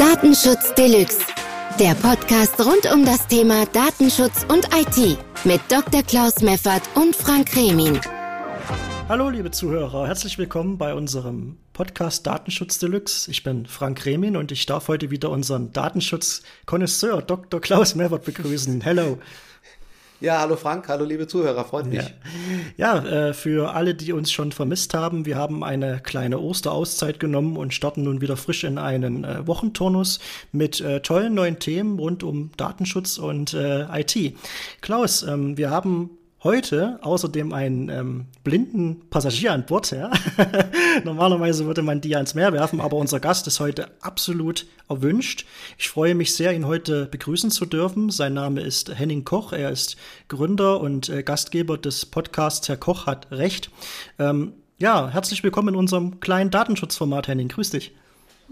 Datenschutz Deluxe. Der Podcast rund um das Thema Datenschutz und IT mit Dr. Klaus Meffert und Frank Remin. Hallo, liebe Zuhörer, herzlich willkommen bei unserem Podcast Datenschutz Deluxe. Ich bin Frank Remin und ich darf heute wieder unseren Datenschutz-Konnoisseur Dr. Klaus Meffert begrüßen. Hello. Ja, hallo Frank, hallo liebe Zuhörer, freut mich. Ja, ja äh, für alle, die uns schon vermisst haben, wir haben eine kleine Osterauszeit genommen und starten nun wieder frisch in einen äh, Wochenturnus mit äh, tollen neuen Themen rund um Datenschutz und äh, IT. Klaus, ähm, wir haben heute außerdem einen ähm, blinden Passagier an Bord. Ja? Normalerweise würde man die ans Meer werfen, aber unser Gast ist heute absolut erwünscht. Ich freue mich sehr, ihn heute begrüßen zu dürfen. Sein Name ist Henning Koch. Er ist Gründer und äh, Gastgeber des Podcasts Herr Koch hat Recht. Ähm, ja, herzlich willkommen in unserem kleinen Datenschutzformat, Henning. Grüß dich.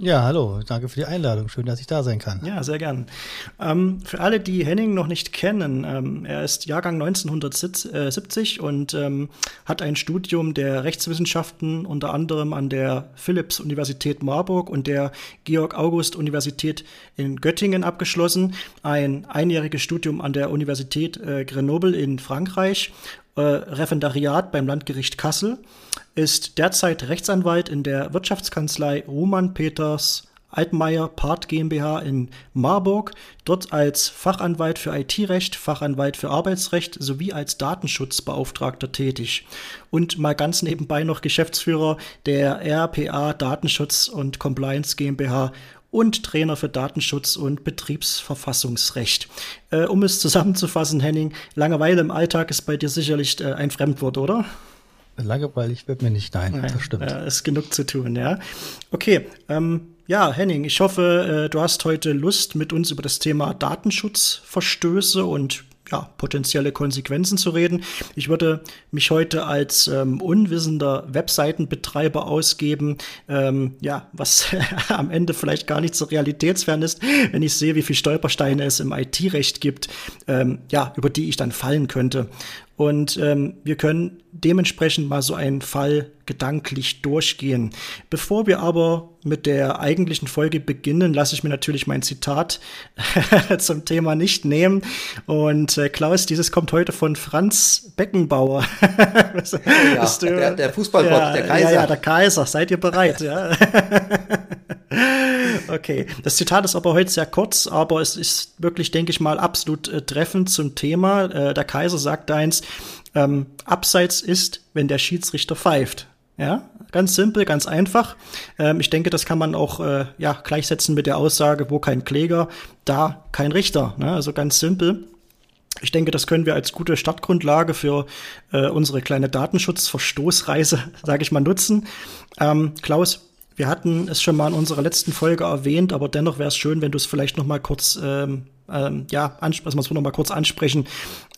Ja, hallo, danke für die Einladung. Schön, dass ich da sein kann. Ja, sehr gern. Ähm, für alle, die Henning noch nicht kennen, ähm, er ist Jahrgang 1970 und ähm, hat ein Studium der Rechtswissenschaften unter anderem an der Philipps-Universität Marburg und der Georg-August-Universität in Göttingen abgeschlossen, ein einjähriges Studium an der Universität äh, Grenoble in Frankreich äh, Referendariat beim Landgericht Kassel, ist derzeit Rechtsanwalt in der Wirtschaftskanzlei Roman Peters Altmaier Part GmbH in Marburg, dort als Fachanwalt für IT-Recht, Fachanwalt für Arbeitsrecht sowie als Datenschutzbeauftragter tätig und mal ganz nebenbei noch Geschäftsführer der RPA Datenschutz und Compliance GmbH und Trainer für Datenschutz und Betriebsverfassungsrecht. Äh, um es zusammenzufassen, Henning, Langeweile im Alltag ist bei dir sicherlich äh, ein Fremdwort, oder? Langweilig wird mir nicht, nein, nein das stimmt. Äh, ist genug zu tun, ja. Okay, ähm, ja, Henning, ich hoffe, äh, du hast heute Lust, mit uns über das Thema Datenschutzverstöße und ja, potenzielle Konsequenzen zu reden. Ich würde mich heute als ähm, unwissender Webseitenbetreiber ausgeben, ähm, ja, was am Ende vielleicht gar nicht so realitätsfern ist, wenn ich sehe, wie viele Stolpersteine es im IT-Recht gibt, ähm, ja, über die ich dann fallen könnte. Und ähm, wir können dementsprechend mal so einen Fall gedanklich durchgehen. Bevor wir aber mit der eigentlichen Folge beginnen, lasse ich mir natürlich mein Zitat zum Thema nicht nehmen. Und äh, Klaus, dieses kommt heute von Franz Beckenbauer. ja, du, der, der Fußballgott, ja, der Kaiser. Ja, ja, der Kaiser. Seid ihr bereit? ja. Okay, das Zitat ist aber heute sehr kurz, aber es ist wirklich, denke ich mal, absolut äh, treffend zum Thema. Äh, der Kaiser sagt eins, ähm, Abseits ist, wenn der Schiedsrichter pfeift. Ja, ganz simpel, ganz einfach. Ähm, ich denke, das kann man auch äh, ja, gleichsetzen mit der Aussage, wo kein Kläger, da kein Richter. Ne? Also ganz simpel. Ich denke, das können wir als gute Startgrundlage für äh, unsere kleine Datenschutzverstoßreise, sage ich mal, nutzen. Ähm, Klaus, wir hatten es schon mal in unserer letzten Folge erwähnt, aber dennoch wäre es schön, wenn du es vielleicht noch mal kurz, ähm, ähm, ja, also wir noch mal kurz ansprechen.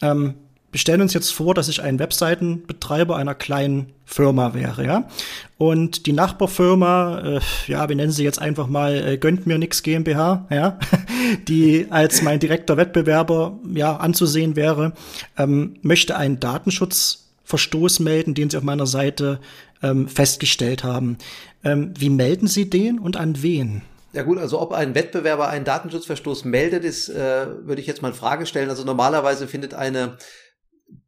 Ähm, wir stellen uns jetzt vor, dass ich ein Webseitenbetreiber einer kleinen Firma wäre, ja. Und die Nachbarfirma, äh, ja, wir nennen sie jetzt einfach mal äh, gönnt mir nix GmbH, ja, die als mein direkter Wettbewerber ja anzusehen wäre, ähm, möchte einen Datenschutzverstoß melden, den sie auf meiner Seite ähm, festgestellt haben. Ähm, wie melden Sie den und an wen? Ja gut, also ob ein Wettbewerber einen Datenschutzverstoß meldet, ist, äh, würde ich jetzt mal in Frage stellen. Also normalerweise findet eine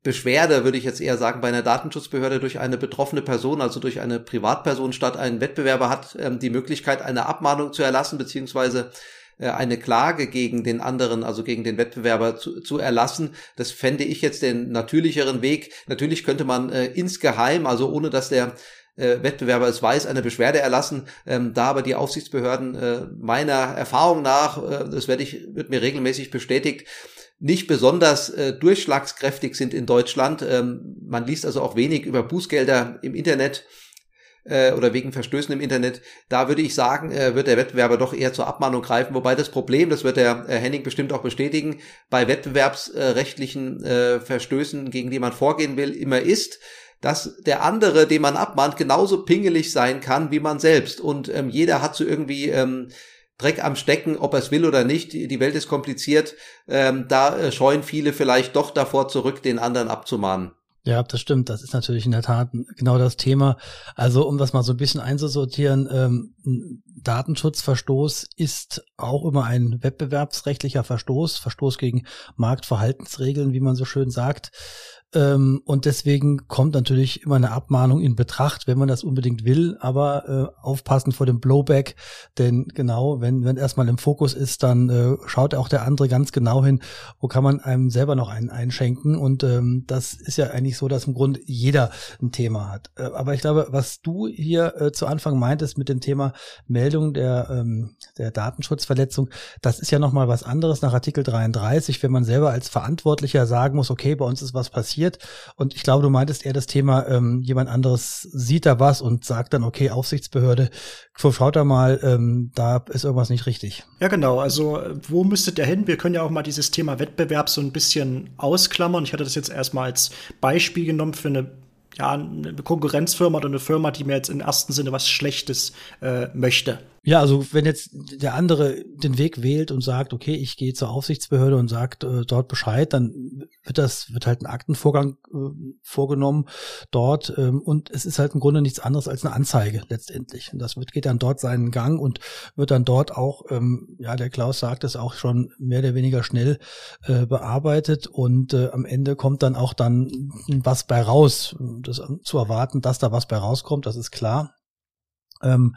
Beschwerde, würde ich jetzt eher sagen, bei einer Datenschutzbehörde durch eine betroffene Person, also durch eine Privatperson statt. Ein Wettbewerber hat ähm, die Möglichkeit, eine Abmahnung zu erlassen, beziehungsweise eine Klage gegen den anderen, also gegen den Wettbewerber zu, zu erlassen. Das fände ich jetzt den natürlicheren Weg. Natürlich könnte man äh, insgeheim, also ohne dass der äh, Wettbewerber es weiß, eine Beschwerde erlassen. Ähm, da aber die Aufsichtsbehörden äh, meiner Erfahrung nach, äh, das werde ich, wird mir regelmäßig bestätigt, nicht besonders äh, durchschlagskräftig sind in Deutschland. Ähm, man liest also auch wenig über Bußgelder im Internet äh, oder wegen Verstößen im Internet. Da würde ich sagen, äh, wird der Wettbewerber doch eher zur Abmahnung greifen. Wobei das Problem, das wird der äh, Henning bestimmt auch bestätigen, bei wettbewerbsrechtlichen äh, Verstößen, gegen die man vorgehen will, immer ist, dass der andere, den man abmahnt, genauso pingelig sein kann wie man selbst. Und ähm, jeder hat so irgendwie ähm, Dreck am Stecken, ob er es will oder nicht. Die Welt ist kompliziert. Ähm, da äh, scheuen viele vielleicht doch davor zurück, den anderen abzumahnen. Ja, das stimmt. Das ist natürlich in der Tat genau das Thema. Also um das mal so ein bisschen einzusortieren, ähm, Datenschutzverstoß ist auch immer ein wettbewerbsrechtlicher Verstoß, Verstoß gegen Marktverhaltensregeln, wie man so schön sagt. Ähm, und deswegen kommt natürlich immer eine Abmahnung in Betracht, wenn man das unbedingt will, aber äh, aufpassen vor dem Blowback, denn genau, wenn, wenn erstmal im Fokus ist, dann äh, schaut auch der andere ganz genau hin, wo kann man einem selber noch einen einschenken und ähm, das ist ja eigentlich so, dass im Grunde jeder ein Thema hat. Äh, aber ich glaube, was du hier äh, zu Anfang meintest mit dem Thema Meldung der, ähm, der Datenschutzverletzung, das ist ja nochmal was anderes nach Artikel 33, wenn man selber als Verantwortlicher sagen muss, okay, bei uns ist was passiert. Und ich glaube, du meintest eher das Thema, ähm, jemand anderes sieht da was und sagt dann, okay, Aufsichtsbehörde, schaut da mal, ähm, da ist irgendwas nicht richtig. Ja, genau. Also wo müsste der hin? Wir können ja auch mal dieses Thema Wettbewerb so ein bisschen ausklammern. Ich hatte das jetzt erstmal als Beispiel genommen für eine ja, eine Konkurrenzfirma oder eine Firma, die mir jetzt im ersten Sinne was Schlechtes äh, möchte. Ja, also wenn jetzt der andere den Weg wählt und sagt, okay, ich gehe zur Aufsichtsbehörde und sagt äh, dort Bescheid, dann wird das wird halt ein Aktenvorgang äh, vorgenommen dort ähm, und es ist halt im Grunde nichts anderes als eine Anzeige letztendlich. Und das wird geht dann dort seinen Gang und wird dann dort auch, ähm, ja, der Klaus sagt es auch schon mehr oder weniger schnell äh, bearbeitet und äh, am Ende kommt dann auch dann was bei raus. Das zu erwarten, dass da was bei rauskommt, das ist klar. Ähm,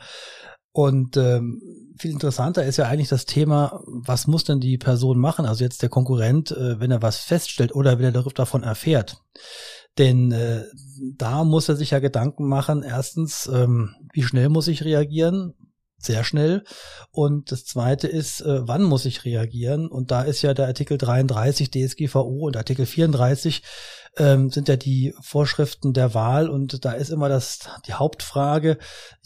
und ähm, viel interessanter ist ja eigentlich das Thema, was muss denn die Person machen? Also jetzt der Konkurrent, äh, wenn er was feststellt oder wenn er davon erfährt. Denn äh, da muss er sich ja Gedanken machen, erstens, ähm, wie schnell muss ich reagieren? Sehr schnell. Und das zweite ist, äh, wann muss ich reagieren? Und da ist ja der Artikel 33 DSGVO und Artikel 34 ähm, sind ja die Vorschriften der Wahl und da ist immer das die Hauptfrage,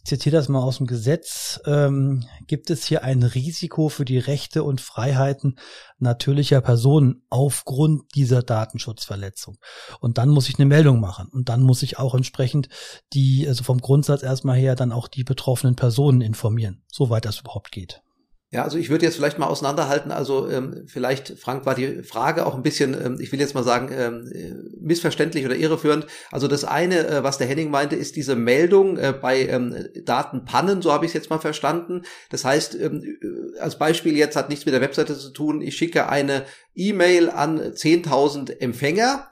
zitiere das mal aus dem Gesetz, ähm, gibt es hier ein Risiko für die Rechte und Freiheiten natürlicher Personen aufgrund dieser Datenschutzverletzung. Und dann muss ich eine Meldung machen und dann muss ich auch entsprechend die, also vom Grundsatz erstmal her, dann auch die betroffenen Personen informieren, soweit das überhaupt geht. Ja, also ich würde jetzt vielleicht mal auseinanderhalten. Also ähm, vielleicht, Frank, war die Frage auch ein bisschen, ähm, ich will jetzt mal sagen, ähm, äh, missverständlich oder irreführend. Also das eine, äh, was der Henning meinte, ist diese Meldung äh, bei ähm, Datenpannen, so habe ich es jetzt mal verstanden. Das heißt, ähm, äh, als Beispiel jetzt hat nichts mit der Webseite zu tun, ich schicke eine E-Mail an 10.000 Empfänger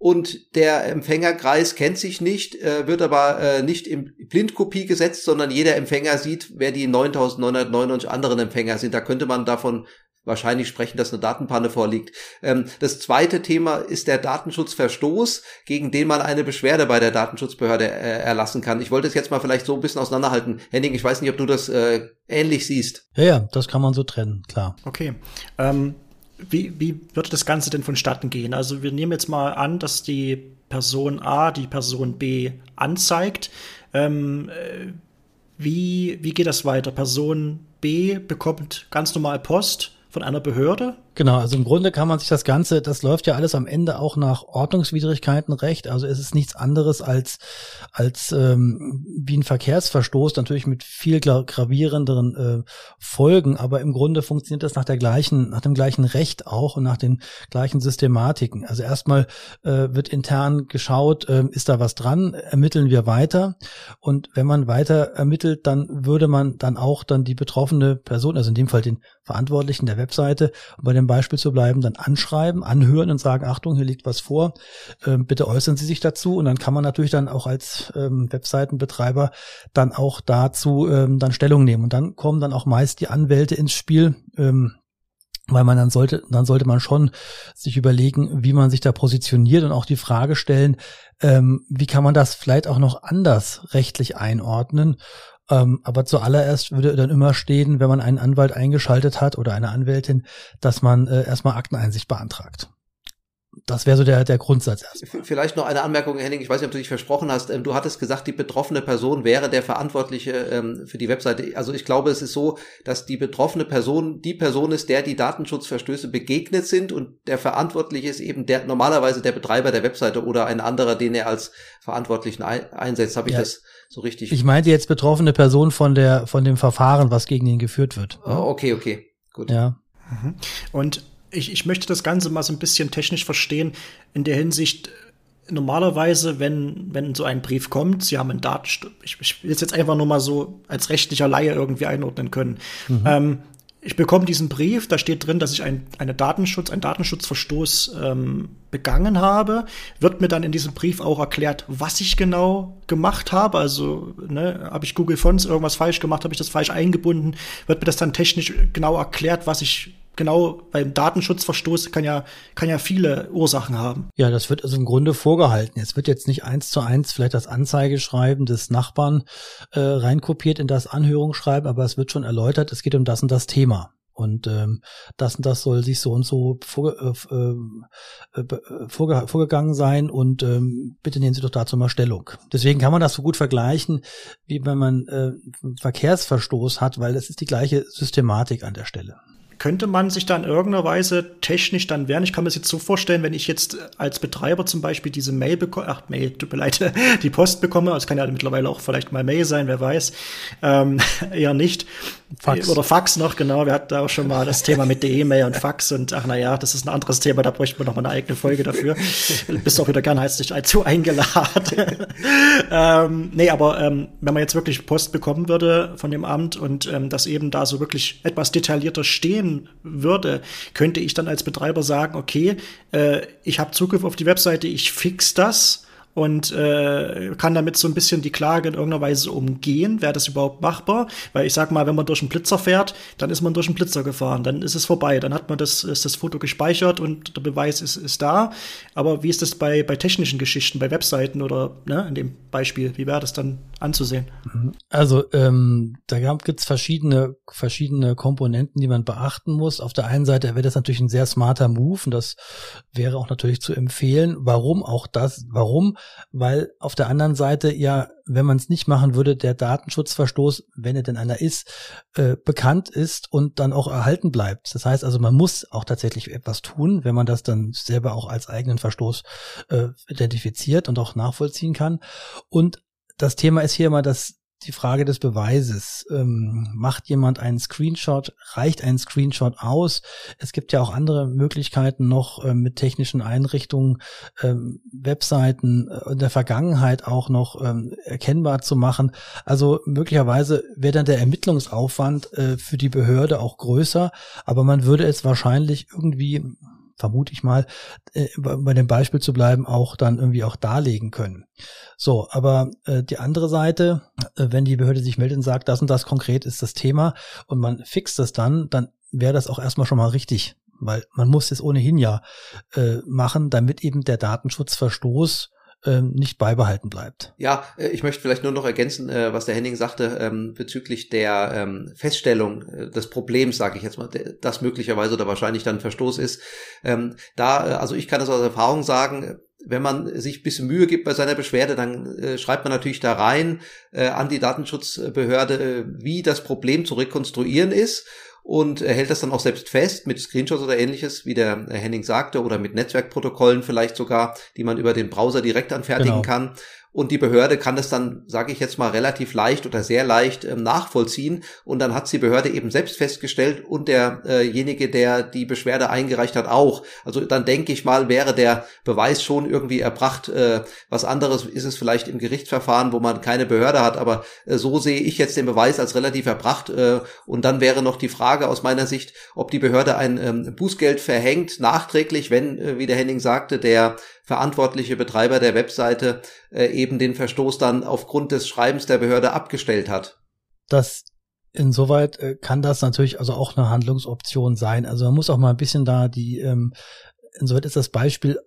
und der Empfängerkreis kennt sich nicht, äh, wird aber äh, nicht in Blindkopie gesetzt, sondern jeder Empfänger sieht, wer die 9999 anderen Empfänger sind. Da könnte man davon wahrscheinlich sprechen, dass eine Datenpanne vorliegt. Ähm, das zweite Thema ist der Datenschutzverstoß, gegen den man eine Beschwerde bei der Datenschutzbehörde äh, erlassen kann. Ich wollte es jetzt mal vielleicht so ein bisschen auseinanderhalten. Henning, ich weiß nicht, ob du das äh, ähnlich siehst. Ja, ja, das kann man so trennen, klar. Okay. Ähm wie, wie würde das Ganze denn vonstatten gehen? Also wir nehmen jetzt mal an, dass die Person A die Person B anzeigt. Ähm, äh, wie, wie geht das weiter? Person B bekommt ganz normal Post von einer Behörde Genau, also im Grunde kann man sich das Ganze, das läuft ja alles am Ende auch nach Ordnungswidrigkeitenrecht. Also es ist nichts anderes als als ähm, wie ein Verkehrsverstoß, natürlich mit viel gravierenderen äh, Folgen, aber im Grunde funktioniert das nach der gleichen, nach dem gleichen Recht auch und nach den gleichen Systematiken. Also erstmal äh, wird intern geschaut, äh, ist da was dran, ermitteln wir weiter und wenn man weiter ermittelt, dann würde man dann auch dann die betroffene Person, also in dem Fall den Verantwortlichen der Webseite, bei dem Beispiel zu bleiben, dann anschreiben, anhören und sagen, Achtung, hier liegt was vor, ähm, bitte äußern Sie sich dazu. Und dann kann man natürlich dann auch als ähm, Webseitenbetreiber dann auch dazu ähm, dann Stellung nehmen. Und dann kommen dann auch meist die Anwälte ins Spiel, weil man dann sollte, dann sollte man schon sich überlegen, wie man sich da positioniert und auch die Frage stellen, ähm, wie kann man das vielleicht auch noch anders rechtlich einordnen ähm, aber zuallererst würde dann immer stehen, wenn man einen Anwalt eingeschaltet hat oder eine Anwältin, dass man äh, erstmal Akteneinsicht beantragt. Das wäre so der, der Grundsatz erstmal. Vielleicht noch eine Anmerkung, Henning. Ich weiß nicht, ob du dich versprochen hast. Ähm, du hattest gesagt, die betroffene Person wäre der Verantwortliche ähm, für die Webseite. Also ich glaube, es ist so, dass die betroffene Person die Person ist, der die Datenschutzverstöße begegnet sind und der Verantwortliche ist eben der normalerweise der Betreiber der Webseite oder ein anderer, den er als Verantwortlichen einsetzt. Habe ich ja. das so richtig? Ich meinte jetzt betroffene Person von der von dem Verfahren, was gegen ihn geführt wird. Oh, okay, okay, gut. Ja. Mhm. Und ich, ich möchte das Ganze mal so ein bisschen technisch verstehen, in der Hinsicht, normalerweise, wenn, wenn so ein Brief kommt, Sie haben einen Datenschutz, ich, ich will es jetzt einfach nur mal so als rechtlicher Laie irgendwie einordnen können. Mhm. Ähm, ich bekomme diesen Brief, da steht drin, dass ich ein, eine Datenschutz, einen Datenschutzverstoß ähm, begangen habe. Wird mir dann in diesem Brief auch erklärt, was ich genau gemacht habe. Also ne, habe ich Google Fonts irgendwas falsch gemacht, habe ich das falsch eingebunden, wird mir das dann technisch genau erklärt, was ich genau beim Datenschutzverstoß kann ja, kann ja viele Ursachen haben. Ja, das wird also im Grunde vorgehalten. Es wird jetzt nicht eins zu eins vielleicht das Anzeigeschreiben des Nachbarn äh, reinkopiert in das Anhörungsschreiben, aber es wird schon erläutert, es geht um das und das Thema. Und ähm, das und das soll sich so und so vorge äh, äh, äh, vorge vorgegangen sein und ähm, bitte nehmen Sie doch dazu mal Stellung. Deswegen kann man das so gut vergleichen, wie wenn man äh, Verkehrsverstoß hat, weil das ist die gleiche Systematik an der Stelle könnte man sich dann in irgendeiner Weise technisch dann wehren? Ich kann mir das jetzt so vorstellen, wenn ich jetzt als Betreiber zum Beispiel diese Mail bekomme, ach Mail, tut mir leid, die Post bekomme, es kann ja mittlerweile auch vielleicht mal Mail sein, wer weiß, ähm, eher nicht. Fax. Oder Fax noch, genau, wir hatten da auch schon mal das Thema mit der E-Mail und Fax und ach naja, das ist ein anderes Thema, da bräuchten wir noch mal eine eigene Folge dafür. Bist auch wieder gern herzlich dazu eingeladen. ähm, nee, aber ähm, wenn man jetzt wirklich Post bekommen würde von dem Amt und ähm, das eben da so wirklich etwas detaillierter stehen würde, könnte ich dann als Betreiber sagen, okay, äh, ich habe Zugriff auf die Webseite, ich fix das und äh, kann damit so ein bisschen die Klage in irgendeiner Weise umgehen. Wäre das überhaupt machbar? Weil ich sag mal, wenn man durch einen Blitzer fährt, dann ist man durch einen Blitzer gefahren, dann ist es vorbei, dann hat man das, ist das Foto gespeichert und der Beweis ist, ist da. Aber wie ist das bei, bei technischen Geschichten, bei Webseiten oder ne, in dem Beispiel? Wie wäre das dann anzusehen? Mhm. Also ähm, da gibt es verschiedene, verschiedene Komponenten, die man beachten muss. Auf der einen Seite wäre das natürlich ein sehr smarter Move und das wäre auch natürlich zu empfehlen. Warum auch das? Warum? Weil auf der anderen Seite ja, wenn man es nicht machen würde, der Datenschutzverstoß, wenn er denn einer ist, äh, bekannt ist und dann auch erhalten bleibt. Das heißt also, man muss auch tatsächlich etwas tun, wenn man das dann selber auch als eigenen Verstoß äh, identifiziert und auch nachvollziehen kann. Und das Thema ist hier immer das die Frage des Beweises. Ähm, macht jemand einen Screenshot? Reicht ein Screenshot aus? Es gibt ja auch andere Möglichkeiten noch äh, mit technischen Einrichtungen, ähm, Webseiten äh, in der Vergangenheit auch noch ähm, erkennbar zu machen. Also möglicherweise wäre dann der Ermittlungsaufwand äh, für die Behörde auch größer, aber man würde es wahrscheinlich irgendwie vermute ich mal, äh, bei dem Beispiel zu bleiben, auch dann irgendwie auch darlegen können. So, aber äh, die andere Seite, äh, wenn die Behörde sich meldet und sagt, das und das konkret ist das Thema und man fixt das dann, dann wäre das auch erstmal schon mal richtig, weil man muss es ohnehin ja äh, machen, damit eben der Datenschutzverstoß ähm, nicht beibehalten bleibt. Ja, äh, ich möchte vielleicht nur noch ergänzen, äh, was der Henning sagte ähm, bezüglich der ähm, Feststellung äh, des Problems, sage ich jetzt mal, das möglicherweise oder wahrscheinlich dann Verstoß ist. Da, also ich kann das aus Erfahrung sagen, wenn man sich ein bisschen Mühe gibt bei seiner Beschwerde, dann schreibt man natürlich da rein an die Datenschutzbehörde, wie das Problem zu rekonstruieren ist und er hält das dann auch selbst fest mit Screenshots oder ähnliches, wie der Henning sagte, oder mit Netzwerkprotokollen vielleicht sogar, die man über den Browser direkt anfertigen genau. kann. Und die Behörde kann das dann, sage ich jetzt mal, relativ leicht oder sehr leicht ähm, nachvollziehen. Und dann hat die Behörde eben selbst festgestellt und derjenige, äh der die Beschwerde eingereicht hat, auch. Also dann denke ich mal, wäre der Beweis schon irgendwie erbracht. Äh, was anderes ist es vielleicht im Gerichtsverfahren, wo man keine Behörde hat. Aber äh, so sehe ich jetzt den Beweis als relativ erbracht. Äh, und dann wäre noch die Frage aus meiner Sicht, ob die Behörde ein ähm, Bußgeld verhängt, nachträglich, wenn, äh, wie der Henning sagte, der verantwortliche Betreiber der Webseite äh, eben den Verstoß dann aufgrund des Schreibens der Behörde abgestellt hat. Das insoweit äh, kann das natürlich also auch eine Handlungsoption sein. Also man muss auch mal ein bisschen da die, ähm, insoweit ist das Beispiel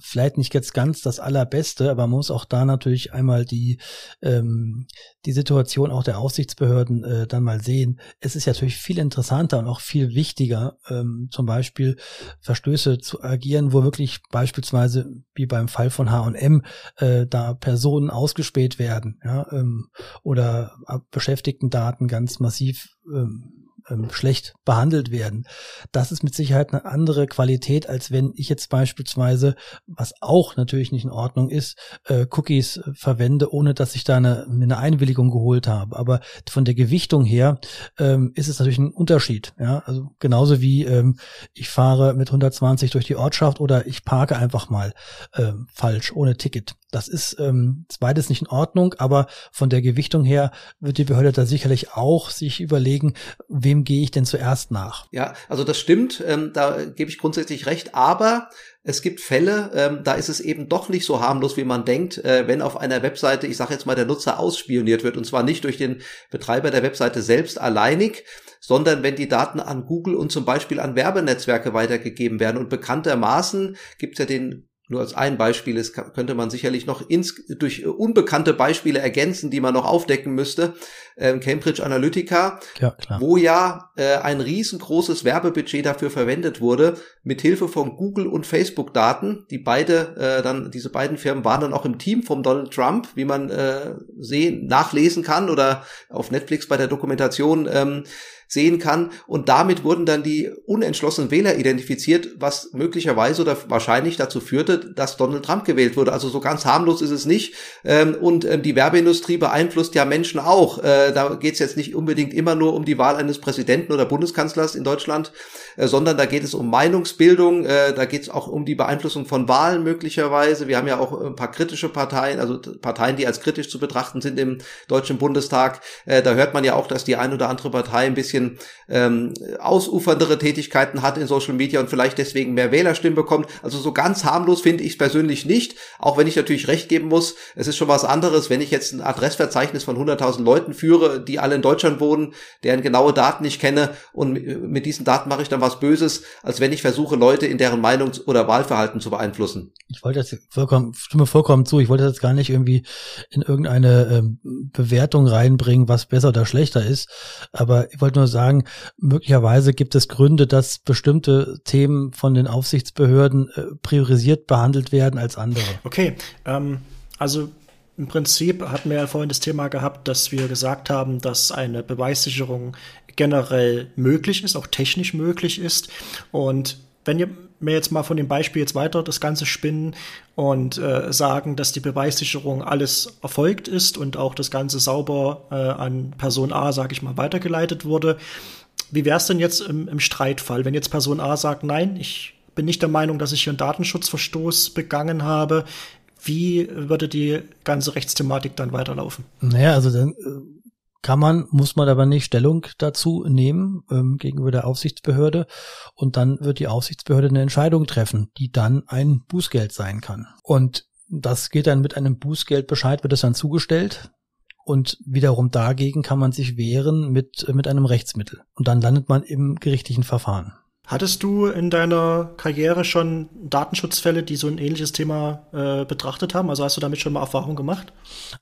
vielleicht nicht jetzt ganz das allerbeste, aber man muss auch da natürlich einmal die, ähm, die Situation auch der Aufsichtsbehörden äh, dann mal sehen. Es ist ja natürlich viel interessanter und auch viel wichtiger, ähm, zum Beispiel Verstöße zu agieren, wo wirklich beispielsweise wie beim Fall von H&M äh, da Personen ausgespäht werden, ja, ähm, oder Beschäftigtendaten ganz massiv ähm, ähm, schlecht behandelt werden. Das ist mit Sicherheit eine andere Qualität, als wenn ich jetzt beispielsweise, was auch natürlich nicht in Ordnung ist, äh, Cookies verwende, ohne dass ich da eine, eine Einwilligung geholt habe. Aber von der Gewichtung her ähm, ist es natürlich ein Unterschied. Ja, also genauso wie ähm, ich fahre mit 120 durch die Ortschaft oder ich parke einfach mal ähm, falsch ohne Ticket. Das ist ähm, beides nicht in Ordnung, aber von der Gewichtung her wird die Behörde da sicherlich auch sich überlegen, wem gehe ich denn zuerst nach. Ja, also das stimmt, ähm, da gebe ich grundsätzlich recht, aber es gibt Fälle, ähm, da ist es eben doch nicht so harmlos, wie man denkt, äh, wenn auf einer Webseite, ich sage jetzt mal, der Nutzer ausspioniert wird, und zwar nicht durch den Betreiber der Webseite selbst alleinig, sondern wenn die Daten an Google und zum Beispiel an Werbenetzwerke weitergegeben werden. Und bekanntermaßen gibt es ja den nur als ein Beispiel ist, könnte man sicherlich noch ins, durch unbekannte Beispiele ergänzen, die man noch aufdecken müsste. Ähm, Cambridge Analytica, ja, wo ja äh, ein riesengroßes Werbebudget dafür verwendet wurde, mit Hilfe von Google und Facebook Daten. Die beide, äh, dann diese beiden Firmen waren dann auch im Team von Donald Trump, wie man äh, sehen, nachlesen kann oder auf Netflix bei der Dokumentation ähm, sehen kann. Und damit wurden dann die unentschlossenen Wähler identifiziert, was möglicherweise oder wahrscheinlich dazu führte, dass Donald Trump gewählt wurde. Also so ganz harmlos ist es nicht. Ähm, und ähm, die Werbeindustrie beeinflusst ja Menschen auch. Äh, da geht es jetzt nicht unbedingt immer nur um die Wahl eines Präsidenten oder Bundeskanzlers in Deutschland, äh, sondern da geht es um Meinungsbildung, äh, da geht es auch um die Beeinflussung von Wahlen möglicherweise. Wir haben ja auch ein paar kritische Parteien, also Parteien, die als kritisch zu betrachten sind im Deutschen Bundestag. Da hört man ja auch, dass die ein oder andere Partei ein bisschen bisschen ähm, ausuferndere Tätigkeiten hat in Social Media und vielleicht deswegen mehr Wählerstimmen bekommt. Also so ganz harmlos finde ich es persönlich nicht, auch wenn ich natürlich recht geben muss, es ist schon was anderes, wenn ich jetzt ein Adressverzeichnis von 100.000 Leuten führe, die alle in Deutschland wohnen, deren genaue Daten ich kenne und mit diesen Daten mache ich dann was Böses, als wenn ich versuche, Leute in deren Meinungs- oder Wahlverhalten zu beeinflussen. Ich wollte das vollkommen, stimme vollkommen zu, ich wollte das gar nicht irgendwie in irgendeine ähm, Bewertung reinbringen, was besser oder schlechter ist, aber ich wollte nur sagen, möglicherweise gibt es Gründe, dass bestimmte Themen von den Aufsichtsbehörden äh, priorisiert behandelt werden als andere. Okay, ähm, also im Prinzip hatten wir ja vorhin das Thema gehabt, dass wir gesagt haben, dass eine Beweissicherung generell möglich ist, auch technisch möglich ist. Und wenn mir jetzt mal von dem Beispiel jetzt weiter das Ganze spinnen und äh, sagen, dass die Beweissicherung alles erfolgt ist und auch das Ganze sauber äh, an Person A, sage ich mal, weitergeleitet wurde. Wie wäre es denn jetzt im, im Streitfall, wenn jetzt Person A sagt, nein, ich bin nicht der Meinung, dass ich hier einen Datenschutzverstoß begangen habe. Wie würde die ganze Rechtsthematik dann weiterlaufen? Naja, also dann äh, kann man, muss man aber nicht Stellung dazu nehmen ähm, gegenüber der Aufsichtsbehörde und dann wird die Aufsichtsbehörde eine Entscheidung treffen, die dann ein Bußgeld sein kann. Und das geht dann mit einem Bußgeldbescheid, wird es dann zugestellt und wiederum dagegen kann man sich wehren mit, mit einem Rechtsmittel. Und dann landet man im gerichtlichen Verfahren. Hattest du in deiner Karriere schon Datenschutzfälle, die so ein ähnliches Thema äh, betrachtet haben? Also hast du damit schon mal Erfahrung gemacht?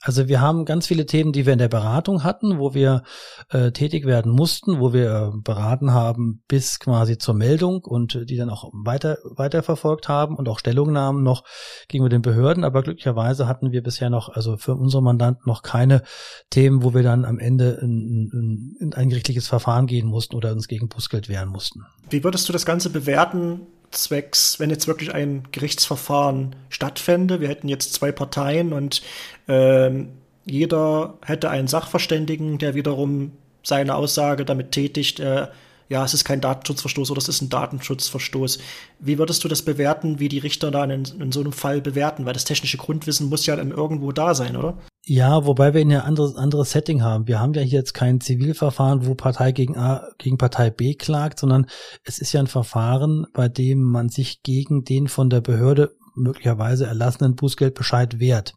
Also wir haben ganz viele Themen, die wir in der Beratung hatten, wo wir äh, tätig werden mussten, wo wir äh, beraten haben bis quasi zur Meldung und äh, die dann auch weiter weiterverfolgt haben und auch Stellungnahmen noch gegenüber den Behörden. Aber glücklicherweise hatten wir bisher noch, also für unsere Mandanten noch keine Themen, wo wir dann am Ende in, in, in ein gerichtliches Verfahren gehen mussten oder uns gegen Bußgeld wehren mussten. Wie würdest du das Ganze bewerten, zwecks, wenn jetzt wirklich ein Gerichtsverfahren stattfände? Wir hätten jetzt zwei Parteien und ähm, jeder hätte einen Sachverständigen, der wiederum seine Aussage damit tätigt, äh, ja, es ist kein Datenschutzverstoß oder es ist ein Datenschutzverstoß. Wie würdest du das bewerten, wie die Richter da in, in so einem Fall bewerten? Weil das technische Grundwissen muss ja dann irgendwo da sein, oder? Ja, wobei wir ein anderes, anderes Setting haben. Wir haben ja hier jetzt kein Zivilverfahren, wo Partei gegen A gegen Partei B klagt, sondern es ist ja ein Verfahren, bei dem man sich gegen den von der Behörde möglicherweise erlassenen Bußgeldbescheid wehrt.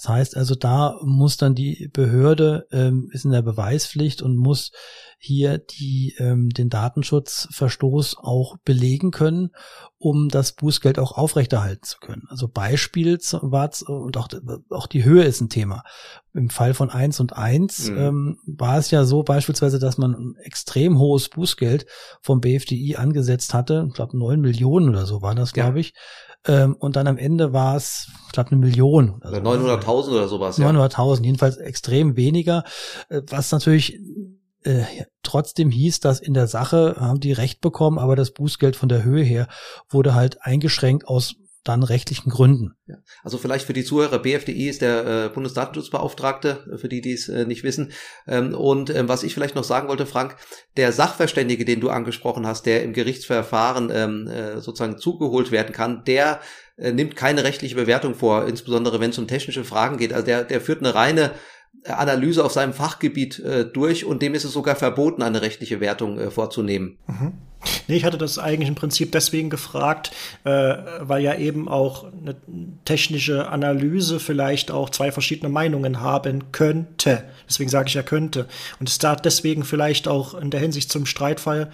Das heißt also, da muss dann die Behörde, ähm, ist in der Beweispflicht und muss hier die, ähm, den Datenschutzverstoß auch belegen können, um das Bußgeld auch aufrechterhalten zu können. Also Beispiel war und auch, auch die Höhe ist ein Thema. Im Fall von eins und eins mhm. ähm, war es ja so beispielsweise, dass man ein extrem hohes Bußgeld vom BFDI angesetzt hatte. Ich glaube, neun Millionen oder so war das, glaube ja. ich. Ähm, und dann am Ende war es, ich glaube, eine Million. Also 900.000 oder sowas. Ja. 900.000, jedenfalls extrem weniger, äh, was natürlich äh, trotzdem hieß, dass in der Sache haben die Recht bekommen, aber das Bußgeld von der Höhe her wurde halt eingeschränkt aus dann rechtlichen Gründen. Ja. Also vielleicht für die Zuhörer, BFDI ist der äh, Bundesdatenschutzbeauftragte, äh, für die, die es äh, nicht wissen. Ähm, und ähm, was ich vielleicht noch sagen wollte, Frank, der Sachverständige, den du angesprochen hast, der im Gerichtsverfahren ähm, äh, sozusagen zugeholt werden kann, der äh, nimmt keine rechtliche Bewertung vor, insbesondere wenn es um technische Fragen geht. Also der, der führt eine reine Analyse auf seinem Fachgebiet äh, durch und dem ist es sogar verboten, eine rechtliche Wertung äh, vorzunehmen. Mhm. Nee, ich hatte das eigentlich im Prinzip deswegen gefragt, äh, weil ja eben auch eine technische Analyse vielleicht auch zwei verschiedene Meinungen haben könnte. Deswegen sage ich ja könnte. Und es da deswegen vielleicht auch in der Hinsicht zum Streitfall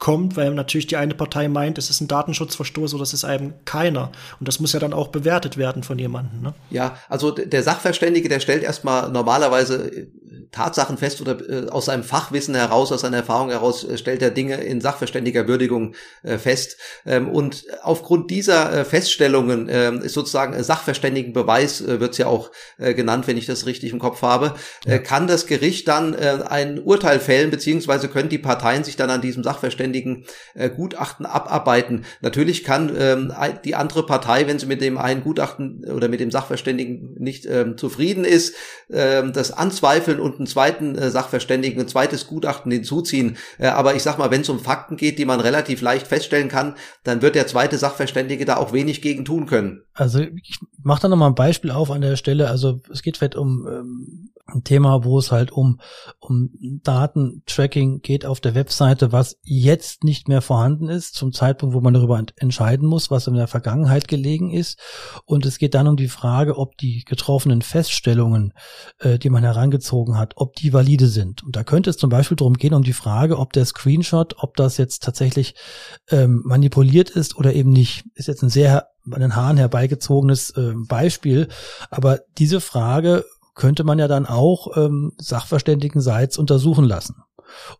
kommt, weil natürlich die eine Partei meint, es ist ein Datenschutzverstoß oder es ist eben keiner. Und das muss ja dann auch bewertet werden von jemandem. Ne? Ja, also der Sachverständige, der stellt erstmal normalerweise äh, Tatsachen fest oder äh, aus seinem Fachwissen heraus, aus seiner Erfahrung heraus äh, stellt er Dinge in sachverständiger Würdigung äh, fest. Ähm, und aufgrund dieser äh, Feststellungen ähm, ist sozusagen Sachverständigenbeweis, äh, wird es ja auch genannt, wenn ich das richtig im Kopf habe, ja. kann das Gericht dann ein Urteil fällen, beziehungsweise können die Parteien sich dann an diesem Sachverständigen vollständigen äh, Gutachten abarbeiten. Natürlich kann ähm, die andere Partei, wenn sie mit dem einen Gutachten oder mit dem Sachverständigen nicht ähm, zufrieden ist, ähm, das anzweifeln und einen zweiten äh, Sachverständigen, ein zweites Gutachten hinzuziehen. Äh, aber ich sag mal, wenn es um Fakten geht, die man relativ leicht feststellen kann, dann wird der zweite Sachverständige da auch wenig gegen tun können. Also ich mache da nochmal ein Beispiel auf an der Stelle. Also es geht vielleicht um ähm, ein Thema, wo es halt um, um Datentracking geht auf der Webseite, was jetzt nicht mehr vorhanden ist, zum Zeitpunkt, wo man darüber entscheiden muss, was in der Vergangenheit gelegen ist. Und es geht dann um die Frage, ob die getroffenen Feststellungen, äh, die man herangezogen hat, ob die valide sind. Und da könnte es zum Beispiel darum gehen, um die Frage, ob der Screenshot, ob das jetzt tatsächlich ähm, manipuliert ist oder eben nicht. Ist jetzt ein sehr an den Haaren herbeigezogenes äh, Beispiel. Aber diese Frage könnte man ja dann auch ähm, sachverständigenseits untersuchen lassen.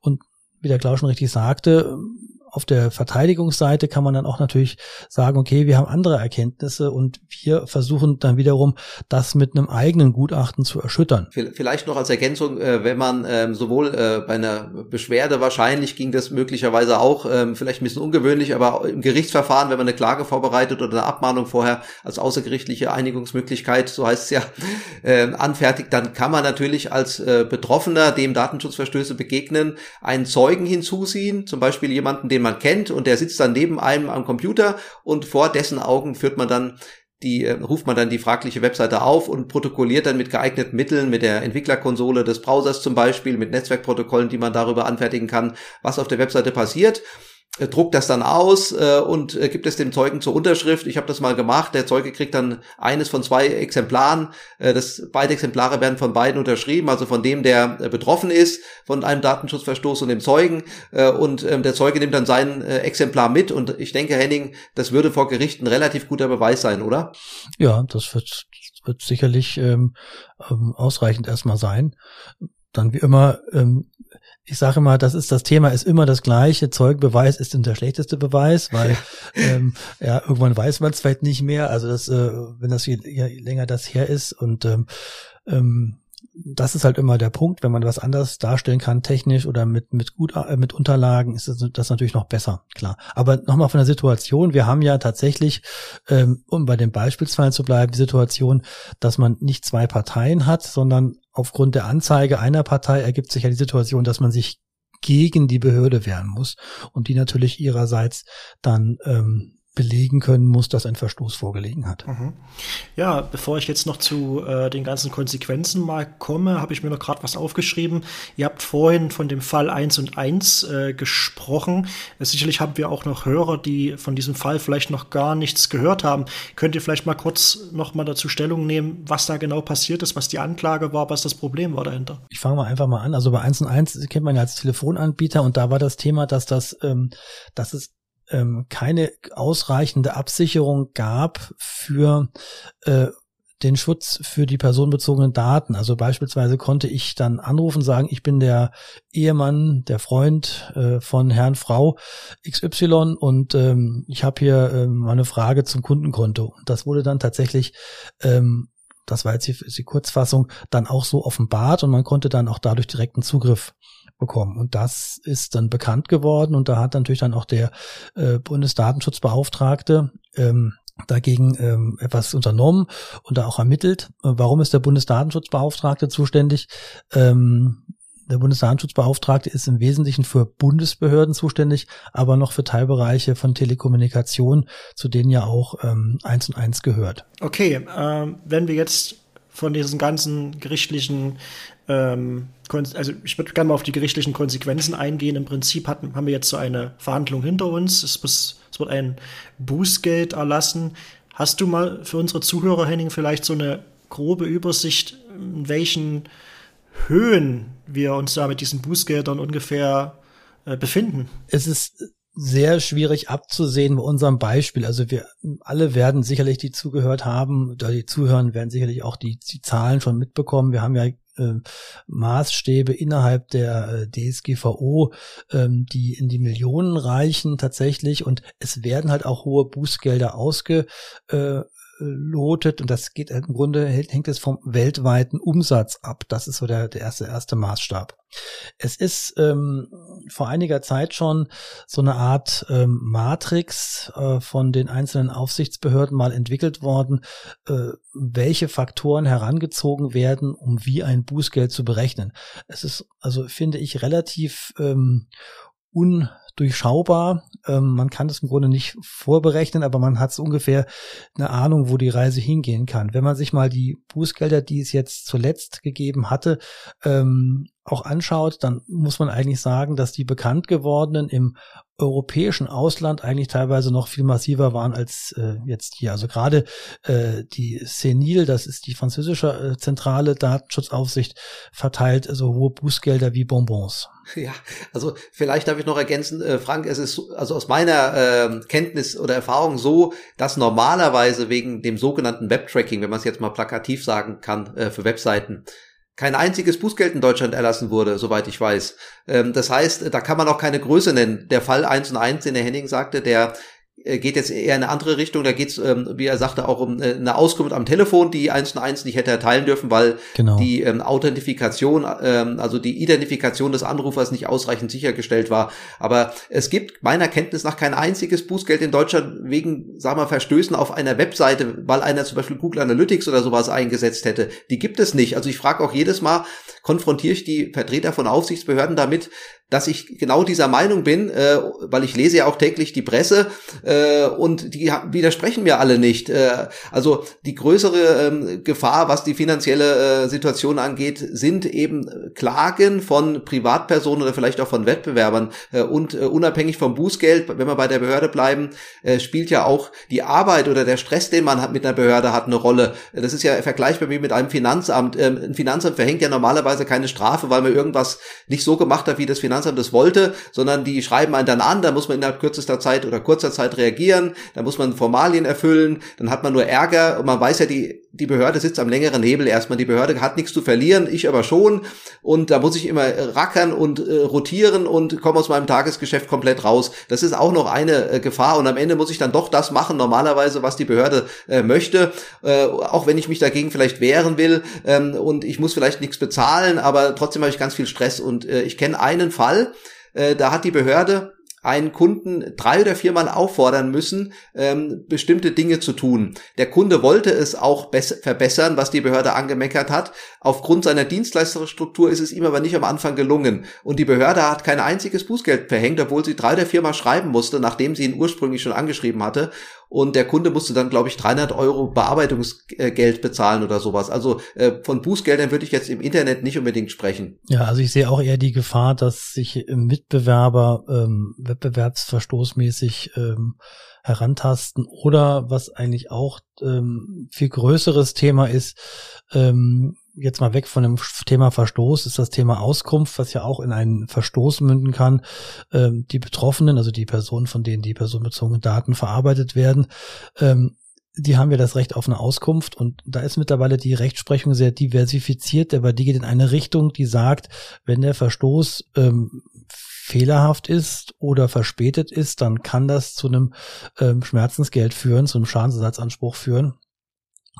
Und wie der Klaus schon richtig sagte, auf der Verteidigungsseite kann man dann auch natürlich sagen, okay, wir haben andere Erkenntnisse und wir versuchen dann wiederum, das mit einem eigenen Gutachten zu erschüttern. Vielleicht noch als Ergänzung, äh, wenn man ähm, sowohl äh, bei einer Beschwerde wahrscheinlich ging das möglicherweise auch, ähm, vielleicht ein bisschen ungewöhnlich, aber im Gerichtsverfahren, wenn man eine Klage vorbereitet oder eine Abmahnung vorher als außergerichtliche Einigungsmöglichkeit, so heißt es ja, ähm, anfertigt, dann kann man natürlich als äh, Betroffener, dem Datenschutzverstöße begegnen, einen Zeugen hinzuziehen, zum Beispiel jemanden, den den man kennt und der sitzt dann neben einem am Computer und vor dessen Augen führt man dann die äh, ruft man dann die fragliche Webseite auf und protokolliert dann mit geeigneten Mitteln, mit der Entwicklerkonsole des Browsers zum Beispiel, mit Netzwerkprotokollen, die man darüber anfertigen kann, was auf der Webseite passiert druckt das dann aus äh, und äh, gibt es dem Zeugen zur Unterschrift. Ich habe das mal gemacht. Der Zeuge kriegt dann eines von zwei Exemplaren. Äh, das, beide Exemplare werden von beiden unterschrieben, also von dem, der äh, betroffen ist von einem Datenschutzverstoß und dem Zeugen. Äh, und ähm, der Zeuge nimmt dann sein äh, Exemplar mit. Und ich denke, Henning, das würde vor Gericht ein relativ guter Beweis sein, oder? Ja, das wird, wird sicherlich ähm, ähm ausreichend erstmal sein. Dann wie immer ähm, ich sage immer, das ist das Thema, ist immer das gleiche. Zeugenbeweis ist der schlechteste Beweis, weil ähm, ja irgendwann weiß man es vielleicht nicht mehr. Also das, äh, wenn das je, je länger das her ist und ähm, ähm, das ist halt immer der Punkt, wenn man was anders darstellen kann, technisch oder mit, mit gut, äh, mit Unterlagen, ist das, natürlich noch besser, klar. Aber nochmal von der Situation, wir haben ja tatsächlich, ähm, um bei dem Beispielsfall zu bleiben, die Situation, dass man nicht zwei Parteien hat, sondern aufgrund der Anzeige einer Partei ergibt sich ja die Situation, dass man sich gegen die Behörde wehren muss und die natürlich ihrerseits dann ähm, belegen können muss, dass ein Verstoß vorgelegen hat. Mhm. Ja, bevor ich jetzt noch zu äh, den ganzen Konsequenzen mal komme, habe ich mir noch gerade was aufgeschrieben. Ihr habt vorhin von dem Fall 1 und 1 äh, gesprochen. Äh, sicherlich haben wir auch noch Hörer, die von diesem Fall vielleicht noch gar nichts gehört haben. Könnt ihr vielleicht mal kurz noch mal dazu Stellung nehmen, was da genau passiert ist, was die Anklage war, was das Problem war dahinter? Ich fange mal einfach mal an. Also bei 1 und 1 kennt man ja als Telefonanbieter und da war das Thema, dass das, ähm, dass es ähm, keine ausreichende Absicherung gab für äh, den Schutz für die personenbezogenen Daten. Also beispielsweise konnte ich dann anrufen, sagen, ich bin der Ehemann, der Freund äh, von Herrn Frau XY und ähm, ich habe hier ähm, eine Frage zum Kundenkonto. Und das wurde dann tatsächlich ähm, das war jetzt die, die Kurzfassung, dann auch so offenbart und man konnte dann auch dadurch direkten Zugriff bekommen. Und das ist dann bekannt geworden und da hat natürlich dann auch der äh, Bundesdatenschutzbeauftragte ähm, dagegen ähm, etwas unternommen und da auch ermittelt. Äh, warum ist der Bundesdatenschutzbeauftragte zuständig? Ähm, der Bundesdatenschutzbeauftragte ist im Wesentlichen für Bundesbehörden zuständig, aber noch für Teilbereiche von Telekommunikation, zu denen ja auch ähm, eins und eins gehört. Okay, ähm, wenn wir jetzt von diesen ganzen gerichtlichen ähm, also ich würde gerne mal auf die gerichtlichen Konsequenzen eingehen. Im Prinzip hatten, haben wir jetzt so eine Verhandlung hinter uns. Es, muss, es wird ein Bußgeld erlassen. Hast du mal für unsere Zuhörer, Henning, vielleicht so eine grobe Übersicht, in welchen Höhen wir uns da mit diesen Bußgeldern ungefähr äh, befinden? Es ist sehr schwierig abzusehen bei unserem Beispiel. Also wir alle werden sicherlich, die zugehört haben, oder die zuhören, werden sicherlich auch die, die Zahlen schon mitbekommen. Wir haben ja äh, Maßstäbe innerhalb der äh, DSGVO, ähm, die in die Millionen reichen tatsächlich und es werden halt auch hohe Bußgelder ausge äh, lotet und das geht im Grunde hängt es vom weltweiten Umsatz ab. Das ist so der, der erste erste Maßstab. Es ist ähm, vor einiger Zeit schon so eine Art ähm, Matrix äh, von den einzelnen Aufsichtsbehörden mal entwickelt worden, äh, welche Faktoren herangezogen werden, um wie ein Bußgeld zu berechnen. Es ist also finde ich relativ ähm, un durchschaubar. Ähm, man kann das im Grunde nicht vorberechnen, aber man hat ungefähr eine Ahnung, wo die Reise hingehen kann. Wenn man sich mal die Bußgelder, die es jetzt zuletzt gegeben hatte, ähm, auch anschaut, dann muss man eigentlich sagen, dass die bekannt gewordenen im europäischen Ausland eigentlich teilweise noch viel massiver waren als äh, jetzt hier. Also gerade äh, die CENIL, das ist die französische äh, zentrale Datenschutzaufsicht, verteilt so hohe Bußgelder wie Bonbons. Ja, also vielleicht darf ich noch ergänzen, äh, Frank, es ist also aus meiner äh, Kenntnis oder Erfahrung so, dass normalerweise wegen dem sogenannten Webtracking, wenn man es jetzt mal plakativ sagen kann, äh, für Webseiten, kein einziges Bußgeld in Deutschland erlassen wurde, soweit ich weiß. Ähm, das heißt, da kann man auch keine Größe nennen. Der Fall 1 und 1, den der Henning sagte, der äh, geht jetzt eher in eine andere Richtung. Da geht es, ähm, wie er sagte, auch um äh, eine Auskunft am Telefon, die eins und eins nicht hätte erteilen dürfen, weil genau. die ähm, Authentifikation, ähm, also die Identifikation des Anrufers nicht ausreichend sichergestellt war. Aber es gibt meiner Kenntnis nach kein einziges Bußgeld in Deutschland wegen, sagen wir, Verstößen auf einer Webseite, weil einer zum Beispiel Google Analytics oder sowas eingesetzt hätte. Die gibt es nicht. Also ich frage auch jedes Mal, konfrontiere ich die Vertreter von Aufsichtsbehörden damit, dass ich genau dieser Meinung bin, äh, weil ich lese ja auch täglich die Presse äh, und die widersprechen mir alle nicht. Äh, also die größere ähm, Gefahr, was die finanzielle äh, Situation angeht, sind eben Klagen von Privatpersonen oder vielleicht auch von Wettbewerbern äh, und äh, unabhängig vom Bußgeld, wenn wir bei der Behörde bleiben, äh, spielt ja auch die Arbeit oder der Stress, den man hat mit einer Behörde, hat eine Rolle. Das ist ja vergleichbar wie mit einem Finanzamt. Ähm, ein Finanzamt verhängt ja normalerweise keine Strafe, weil man irgendwas nicht so gemacht hat, wie das Finanzamt Finanzamt das wollte, sondern die schreiben einen dann an, da muss man innerhalb kürzester Zeit oder kurzer Zeit reagieren, da muss man Formalien erfüllen, dann hat man nur Ärger und man weiß ja, die, die Behörde sitzt am längeren Hebel erstmal. Die Behörde hat nichts zu verlieren, ich aber schon. Und da muss ich immer rackern und äh, rotieren und komme aus meinem Tagesgeschäft komplett raus. Das ist auch noch eine äh, Gefahr. Und am Ende muss ich dann doch das machen, normalerweise, was die Behörde äh, möchte. Äh, auch wenn ich mich dagegen vielleicht wehren will. Ähm, und ich muss vielleicht nichts bezahlen, aber trotzdem habe ich ganz viel Stress. Und äh, ich kenne einen Fall, äh, da hat die Behörde einen Kunden drei oder viermal auffordern müssen, ähm, bestimmte Dinge zu tun. Der Kunde wollte es auch verbessern, was die Behörde angemeckert hat. Aufgrund seiner Dienstleisterstruktur ist es ihm aber nicht am Anfang gelungen. Und die Behörde hat kein einziges Bußgeld verhängt, obwohl sie drei oder viermal schreiben musste, nachdem sie ihn ursprünglich schon angeschrieben hatte und der Kunde musste dann, glaube ich, 300 Euro Bearbeitungsgeld bezahlen oder sowas. Also äh, von Bußgeldern würde ich jetzt im Internet nicht unbedingt sprechen. Ja, also ich sehe auch eher die Gefahr, dass sich Mitbewerber ähm, wettbewerbsverstoßmäßig ähm, herantasten oder was eigentlich auch ähm, viel größeres Thema ist, ähm, jetzt mal weg von dem Thema Verstoß, ist das Thema Auskunft, was ja auch in einen Verstoß münden kann. Ähm, die Betroffenen, also die Personen, von denen die personenbezogenen Daten verarbeitet werden, ähm, die haben ja das Recht auf eine Auskunft und da ist mittlerweile die Rechtsprechung sehr diversifiziert, aber die geht in eine Richtung, die sagt, wenn der Verstoß ähm, fehlerhaft ist oder verspätet ist, dann kann das zu einem ähm, Schmerzensgeld führen, zu einem Schadensersatzanspruch führen.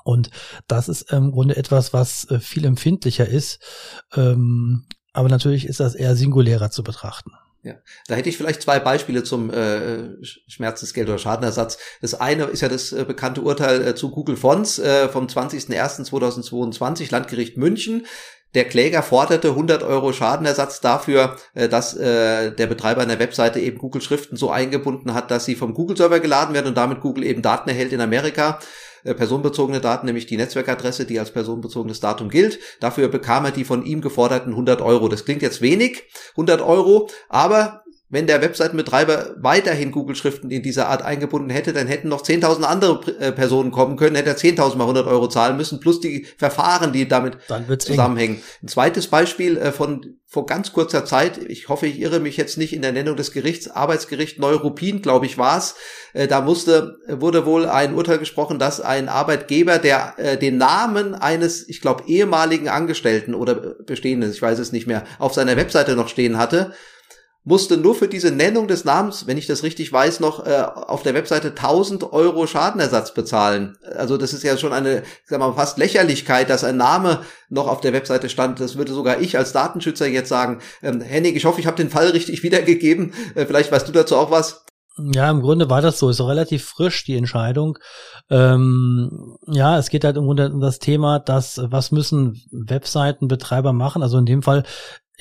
Und das ist im Grunde etwas, was äh, viel empfindlicher ist. Ähm, aber natürlich ist das eher singulärer zu betrachten. Ja, da hätte ich vielleicht zwei Beispiele zum äh, Schmerzensgeld oder Schadenersatz. Das eine ist ja das äh, bekannte Urteil äh, zu Google Fonts äh, vom 20.01.2022, Landgericht München. Der Kläger forderte 100 Euro Schadenersatz dafür, äh, dass äh, der Betreiber einer Webseite eben Google Schriften so eingebunden hat, dass sie vom Google-Server geladen werden und damit Google eben Daten erhält in Amerika äh, personenbezogene Daten, nämlich die Netzwerkadresse, die als personenbezogenes Datum gilt. Dafür bekam er die von ihm geforderten 100 Euro. Das klingt jetzt wenig, 100 Euro, aber wenn der Webseitenbetreiber weiterhin Google-Schriften in dieser Art eingebunden hätte, dann hätten noch 10.000 andere äh, Personen kommen können, hätte er 10.000 mal 100 Euro zahlen müssen, plus die Verfahren, die damit zusammenhängen. Eng. Ein zweites Beispiel äh, von vor ganz kurzer Zeit, ich hoffe, ich irre mich jetzt nicht in der Nennung des Gerichts, Arbeitsgericht Neuruppin, glaube ich, war es. Äh, da musste, wurde wohl ein Urteil gesprochen, dass ein Arbeitgeber, der den Namen eines, ich glaube, ehemaligen Angestellten oder bestehenden, ich weiß es nicht mehr, auf seiner Webseite noch stehen hatte, musste nur für diese Nennung des Namens, wenn ich das richtig weiß, noch äh, auf der Webseite 1000 Euro Schadenersatz bezahlen. Also das ist ja schon eine, sag mal, fast Lächerlichkeit, dass ein Name noch auf der Webseite stand. Das würde sogar ich als Datenschützer jetzt sagen. Ähm, Henning, ich hoffe, ich habe den Fall richtig wiedergegeben. Äh, vielleicht weißt du dazu auch was. Ja, im Grunde war das so. Ist auch relativ frisch die Entscheidung. Ähm, ja, es geht halt im Grunde um das Thema, dass was müssen Webseitenbetreiber machen? Also in dem Fall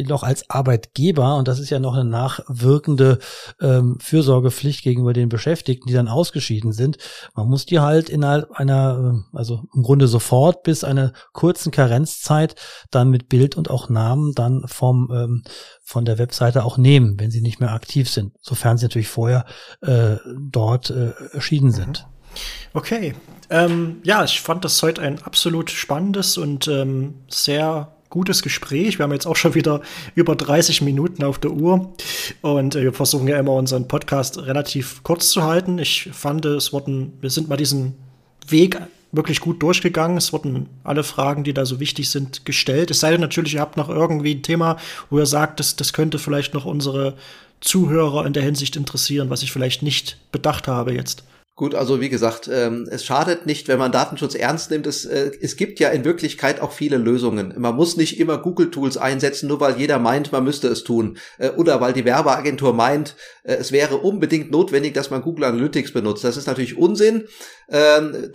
noch als Arbeitgeber, und das ist ja noch eine nachwirkende ähm, Fürsorgepflicht gegenüber den Beschäftigten, die dann ausgeschieden sind, man muss die halt innerhalb einer, äh, also im Grunde sofort bis einer kurzen Karenzzeit dann mit Bild und auch Namen dann vom ähm, von der Webseite auch nehmen, wenn sie nicht mehr aktiv sind, sofern sie natürlich vorher äh, dort äh, erschienen sind. Okay, ähm, ja, ich fand das heute ein absolut spannendes und ähm, sehr gutes Gespräch. Wir haben jetzt auch schon wieder über 30 Minuten auf der Uhr und äh, wir versuchen ja immer unseren Podcast relativ kurz zu halten. Ich fand, es wurden, wir sind mal diesen Weg wirklich gut durchgegangen. Es wurden alle Fragen, die da so wichtig sind, gestellt. Es sei denn natürlich, ihr habt noch irgendwie ein Thema, wo ihr sagt, das, das könnte vielleicht noch unsere Zuhörer in der Hinsicht interessieren, was ich vielleicht nicht bedacht habe jetzt. Gut, also wie gesagt, ähm, es schadet nicht, wenn man Datenschutz ernst nimmt. Es, äh, es gibt ja in Wirklichkeit auch viele Lösungen. Man muss nicht immer Google-Tools einsetzen, nur weil jeder meint, man müsste es tun. Äh, oder weil die Werbeagentur meint, äh, es wäre unbedingt notwendig, dass man Google Analytics benutzt. Das ist natürlich Unsinn. Ähm,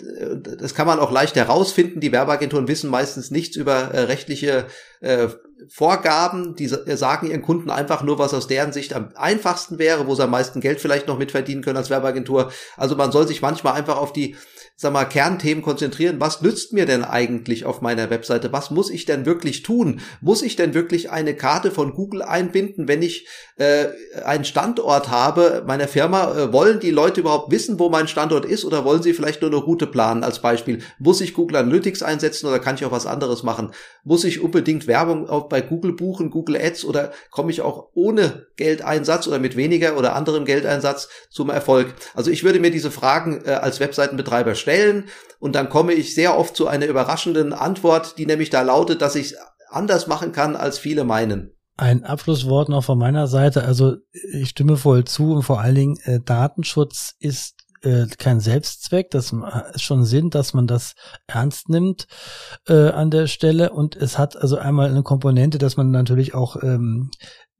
das kann man auch leicht herausfinden. Die Werbeagenturen wissen meistens nichts über äh, rechtliche äh, Vorgaben, die sagen ihren Kunden einfach nur, was aus deren Sicht am einfachsten wäre, wo sie am meisten Geld vielleicht noch mitverdienen können als Werbeagentur. Also man soll sich manchmal einfach auf die sag mal, Kernthemen konzentrieren. Was nützt mir denn eigentlich auf meiner Webseite? Was muss ich denn wirklich tun? Muss ich denn wirklich eine Karte von Google einbinden, wenn ich äh, einen Standort habe meiner Firma? Äh, wollen die Leute überhaupt wissen, wo mein Standort ist oder wollen sie vielleicht nur eine Route planen als Beispiel? Muss ich Google Analytics einsetzen oder kann ich auch was anderes machen? Muss ich unbedingt Werbung auch bei Google buchen, Google Ads oder komme ich auch ohne Geldeinsatz oder mit weniger oder anderem Geldeinsatz zum Erfolg? Also ich würde mir diese Fragen äh, als Webseitenbetreiber stellen und dann komme ich sehr oft zu einer überraschenden Antwort, die nämlich da lautet, dass ich anders machen kann, als viele meinen. Ein Abschlusswort noch von meiner Seite. Also ich stimme voll zu und vor allen Dingen äh, Datenschutz ist äh, kein Selbstzweck. Das ist schon Sinn, dass man das ernst nimmt äh, an der Stelle. Und es hat also einmal eine Komponente, dass man natürlich auch ähm,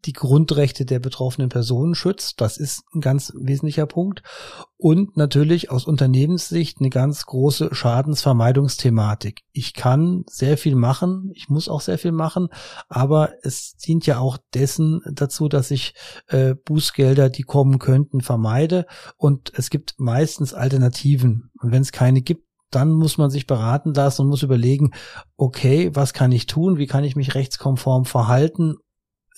die Grundrechte der betroffenen Personen schützt. Das ist ein ganz wesentlicher Punkt. Und natürlich aus Unternehmenssicht eine ganz große Schadensvermeidungsthematik. Ich kann sehr viel machen, ich muss auch sehr viel machen, aber es dient ja auch dessen dazu, dass ich äh, Bußgelder, die kommen könnten, vermeide. Und es gibt meistens Alternativen. Und wenn es keine gibt, dann muss man sich beraten lassen und muss überlegen, okay, was kann ich tun? Wie kann ich mich rechtskonform verhalten,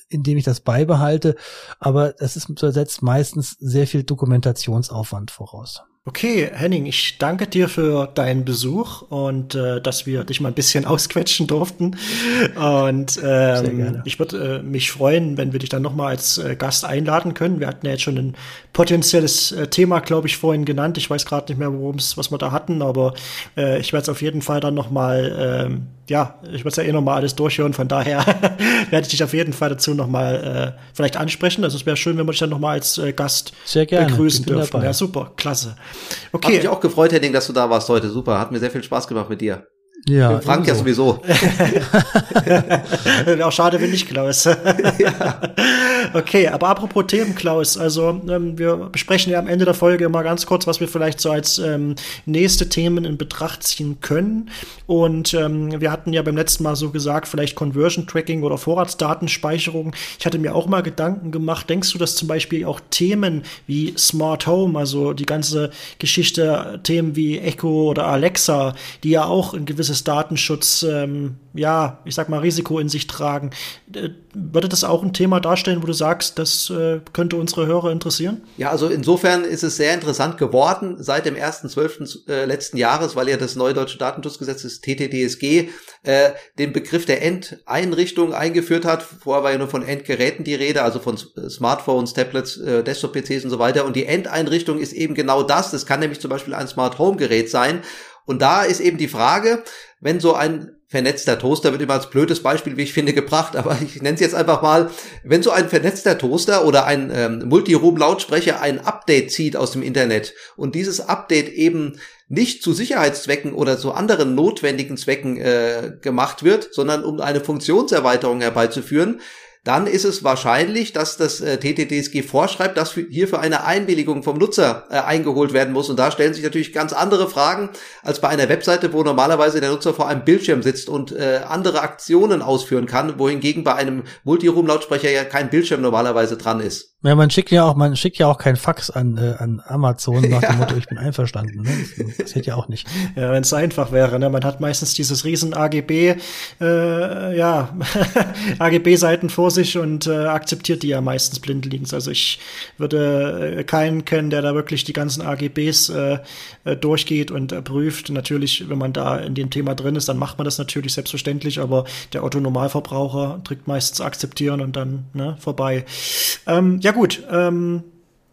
indem ich das beibehalte. Aber das ist setzt meistens sehr viel Dokumentationsaufwand voraus. Okay, Henning, ich danke dir für deinen Besuch und äh, dass wir dich mal ein bisschen ausquetschen durften. Und ähm, ich würde äh, mich freuen, wenn wir dich dann noch mal als äh, Gast einladen können. Wir hatten ja jetzt schon ein potenzielles äh, Thema, glaube ich, vorhin genannt. Ich weiß gerade nicht mehr, worum es, was wir da hatten, aber äh, ich werde es auf jeden Fall dann noch mal äh, ja, ich muss ja eh noch mal alles durchhören, von daher werde ich dich auf jeden Fall dazu noch mal äh, vielleicht ansprechen. Also es wäre schön, wenn wir dich dann noch mal als äh, Gast sehr gerne. begrüßen dürfen. Dabei. Ja, super, klasse. Okay. Hat mich auch gefreut, Henning, dass du da warst heute. Super, hat mir sehr viel Spaß gemacht mit dir. Ja, Mit Frank ja sowieso. Wäre auch schade, wenn nicht Klaus. ja. Okay, aber apropos Themen, Klaus, also ähm, wir besprechen ja am Ende der Folge mal ganz kurz, was wir vielleicht so als ähm, nächste Themen in Betracht ziehen können. Und ähm, wir hatten ja beim letzten Mal so gesagt, vielleicht Conversion Tracking oder Vorratsdatenspeicherung. Ich hatte mir auch mal Gedanken gemacht, denkst du, dass zum Beispiel auch Themen wie Smart Home, also die ganze Geschichte, Themen wie Echo oder Alexa, die ja auch ein gewisses Datenschutz, ähm, ja, ich sag mal, Risiko in sich tragen, äh, würde das auch ein Thema darstellen, wo du sagst, das äh, könnte unsere Hörer interessieren? Ja, also insofern ist es sehr interessant geworden seit dem 1.12. Äh, letzten Jahres, weil ja das neue deutsche Datenschutzgesetz, das TTDSG, äh, den Begriff der Endeinrichtung eingeführt hat. Vorher war ja nur von Endgeräten die Rede, also von Smartphones, Tablets, äh, Desktop-PCs und so weiter. Und die Endeinrichtung ist eben genau das. Das kann nämlich zum Beispiel ein Smart Home Gerät sein. Und da ist eben die Frage, wenn so ein vernetzter Toaster wird immer als blödes Beispiel, wie ich finde, gebracht, aber ich nenne es jetzt einfach mal, wenn so ein vernetzter Toaster oder ein ähm, Multiroom-Lautsprecher ein Update zieht aus dem Internet und dieses Update eben nicht zu Sicherheitszwecken oder zu anderen notwendigen Zwecken äh, gemacht wird, sondern um eine Funktionserweiterung herbeizuführen, dann ist es wahrscheinlich, dass das äh, TTDSG vorschreibt, dass hier für eine Einwilligung vom Nutzer äh, eingeholt werden muss. Und da stellen sich natürlich ganz andere Fragen als bei einer Webseite, wo normalerweise der Nutzer vor einem Bildschirm sitzt und äh, andere Aktionen ausführen kann, wohingegen bei einem Multiroom-Lautsprecher ja kein Bildschirm normalerweise dran ist. Ja, man schickt ja auch, man schickt ja auch kein Fax an, äh, an Amazon nach ja. dem Motto, ich bin einverstanden. Ne? Das, hätte ja auch nicht. Ja, wenn es einfach wäre. Ne? Man hat meistens dieses riesen AGB, äh, ja, AGB-Seiten vor sich und äh, akzeptiert die ja meistens blindlings. Also ich würde äh, keinen kennen, der da wirklich die ganzen AGBs äh, äh, durchgeht und prüft. Natürlich, wenn man da in dem Thema drin ist, dann macht man das natürlich selbstverständlich, aber der Otto-Normalverbraucher drückt meistens akzeptieren und dann ne, vorbei. Ähm, ja gut, ähm,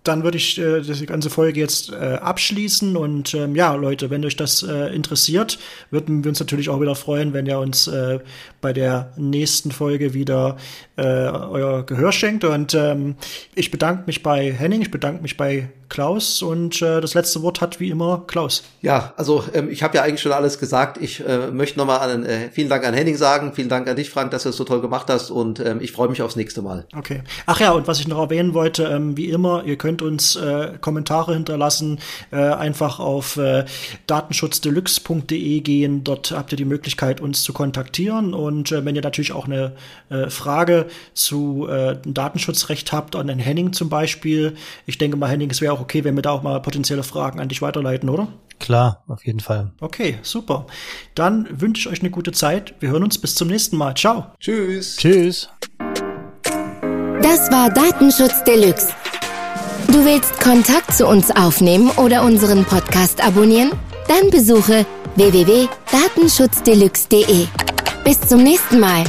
dann würde ich äh, die ganze Folge jetzt äh, abschließen. Und ähm, ja, Leute, wenn euch das äh, interessiert, würden wir uns natürlich auch wieder freuen, wenn ihr uns äh, bei der nächsten Folge wieder äh, euer Gehör schenkt. Und ähm, ich bedanke mich bei Henning, ich bedanke mich bei Klaus und äh, das letzte Wort hat wie immer Klaus. Ja, also ähm, ich habe ja eigentlich schon alles gesagt. Ich äh, möchte nochmal an, äh, vielen Dank an Henning sagen, vielen Dank an dich, Frank, dass du es so toll gemacht hast und ähm, ich freue mich aufs nächste Mal. Okay. Ach ja, und was ich noch erwähnen wollte, ähm, wie immer, ihr könnt uns äh, Kommentare hinterlassen, äh, einfach auf äh, datenschutzdeluxe.de gehen. Dort habt ihr die Möglichkeit, uns zu kontaktieren und äh, wenn ihr natürlich auch eine äh, Frage zu äh, Datenschutzrecht habt, an den Henning zum Beispiel, ich denke mal, Henning, es wäre auch okay, wenn wir da auch mal potenzielle Fragen an dich weiterleiten, oder? Klar, auf jeden Fall. Okay, super. Dann wünsche ich euch eine gute Zeit. Wir hören uns bis zum nächsten Mal. Ciao. Tschüss. Tschüss. Das war Datenschutz Deluxe. Du willst Kontakt zu uns aufnehmen oder unseren Podcast abonnieren? Dann besuche www.datenschutzdeluxe.de. Bis zum nächsten Mal.